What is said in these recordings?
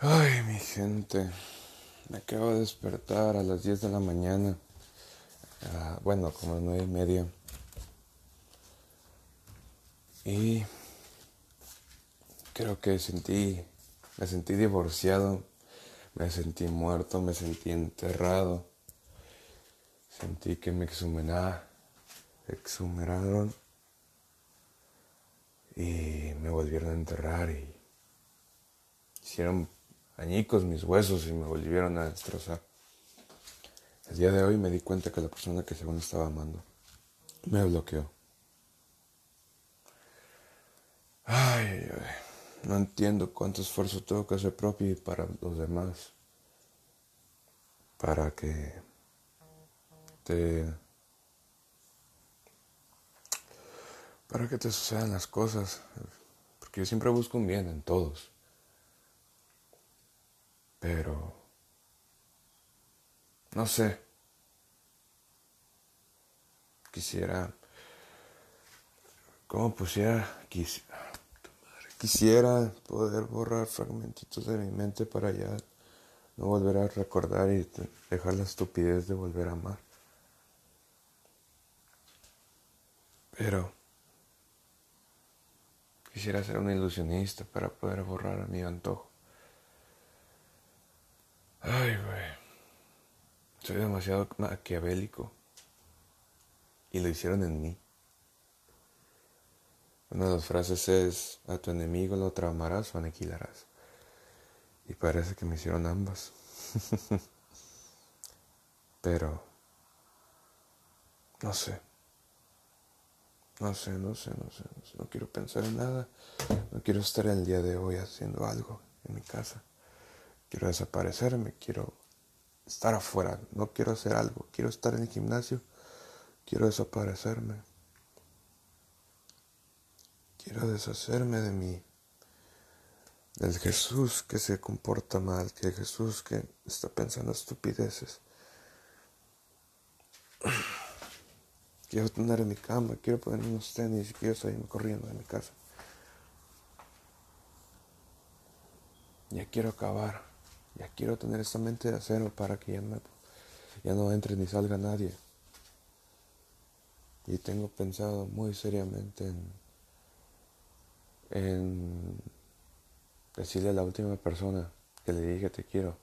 Ay, mi gente. Me acabo de despertar a las 10 de la mañana. Ah, bueno, como a las 9 y media. Y creo que sentí, me sentí divorciado, me sentí muerto, me sentí enterrado. Sentí que me exhumeraron y me volvieron a enterrar y hicieron añicos mis huesos y me volvieron a destrozar. El día de hoy me di cuenta que la persona que según estaba amando me bloqueó. Ay, no entiendo cuánto esfuerzo tengo que hacer propio y para los demás. Para que te... Para que te sucedan las cosas. Porque yo siempre busco un bien en todos. Pero... No sé. Quisiera... ¿Cómo pusiera? Quisiera poder borrar fragmentitos de mi mente para ya no volver a recordar y dejar la estupidez de volver a amar. Pero quisiera ser un ilusionista para poder borrar a mi antojo. Ay, güey. Soy demasiado maquiavélico. Y lo hicieron en mí. Una de las frases es, a tu enemigo lo traumarás o aniquilarás. Y parece que me hicieron ambas. Pero. No sé, no sé, no sé, no sé. No quiero pensar en nada. No quiero estar el día de hoy haciendo algo en mi casa. Quiero desaparecerme, quiero estar afuera. No quiero hacer algo. Quiero estar en el gimnasio. Quiero desaparecerme. Quiero deshacerme de mí, del Jesús que se comporta mal, que Jesús que está pensando estupideces. Quiero tener en mi cama, quiero ponerme unos tenis quiero salirme corriendo de mi casa. Ya quiero acabar, ya quiero tener esta mente de acero para que ya, ya no entre ni salga nadie. Y tengo pensado muy seriamente en en decirle a la última persona que le dije te quiero,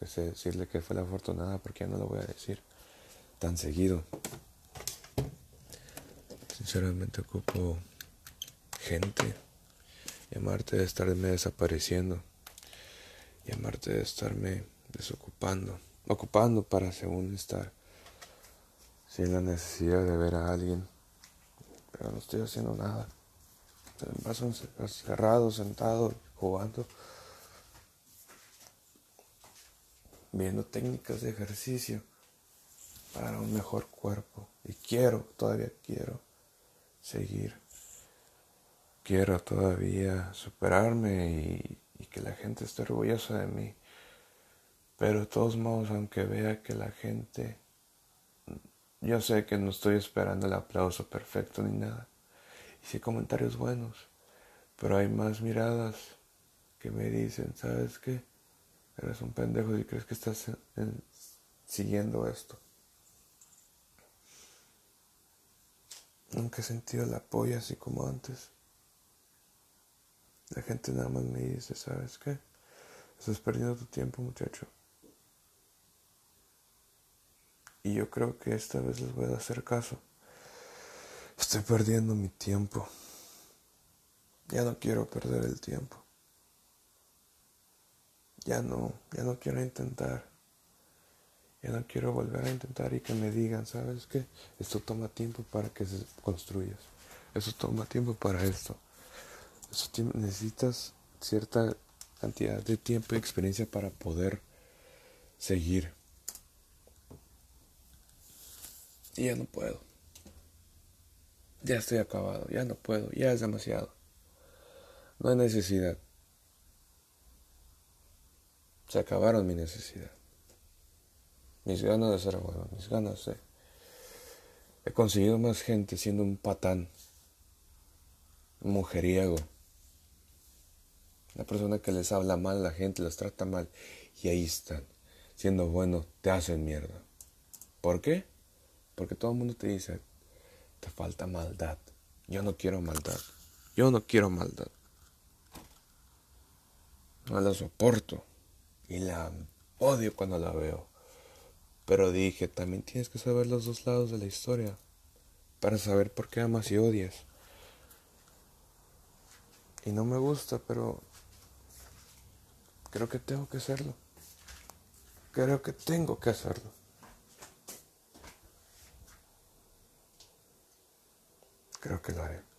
decirle que fue la afortunada porque ya no lo voy a decir tan seguido. Sinceramente ocupo gente, llamarte de estarme desapareciendo, llamarte de estarme desocupando, ocupando para según estar sin la necesidad de ver a alguien, pero no estoy haciendo nada en cerrado, sentado, jugando, viendo técnicas de ejercicio para un mejor cuerpo. Y quiero, todavía quiero seguir. Quiero todavía superarme y, y que la gente esté orgullosa de mí. Pero de todos modos, aunque vea que la gente, yo sé que no estoy esperando el aplauso perfecto ni nada hice comentarios buenos, pero hay más miradas que me dicen, ¿sabes qué? Eres un pendejo y crees que estás siguiendo esto. Nunca he sentido el apoyo así como antes. La gente nada más me dice, ¿sabes qué? Estás perdiendo tu tiempo, muchacho. Y yo creo que esta vez les voy a hacer caso. Estoy perdiendo mi tiempo. Ya no quiero perder el tiempo. Ya no, ya no quiero intentar. Ya no quiero volver a intentar y que me digan, ¿sabes qué? Esto toma tiempo para que se construyas. Eso toma tiempo para esto. Eso necesitas cierta cantidad de tiempo y experiencia para poder seguir. Y ya no puedo ya estoy acabado, ya no puedo, ya es demasiado. No hay necesidad. Se acabaron mi necesidad. Mis ganas de ser bueno, mis ganas de... He conseguido más gente siendo un patán, un mujeriego, Una persona que les habla mal a la gente, los trata mal. Y ahí están. Siendo buenos, te hacen mierda. ¿Por qué? Porque todo el mundo te dice, te falta maldad. Yo no quiero maldad. Yo no quiero maldad. No la soporto. Y la odio cuando la veo. Pero dije, también tienes que saber los dos lados de la historia. Para saber por qué amas y odias. Y no me gusta, pero creo que tengo que hacerlo. Creo que tengo que hacerlo. Creo que lo haré.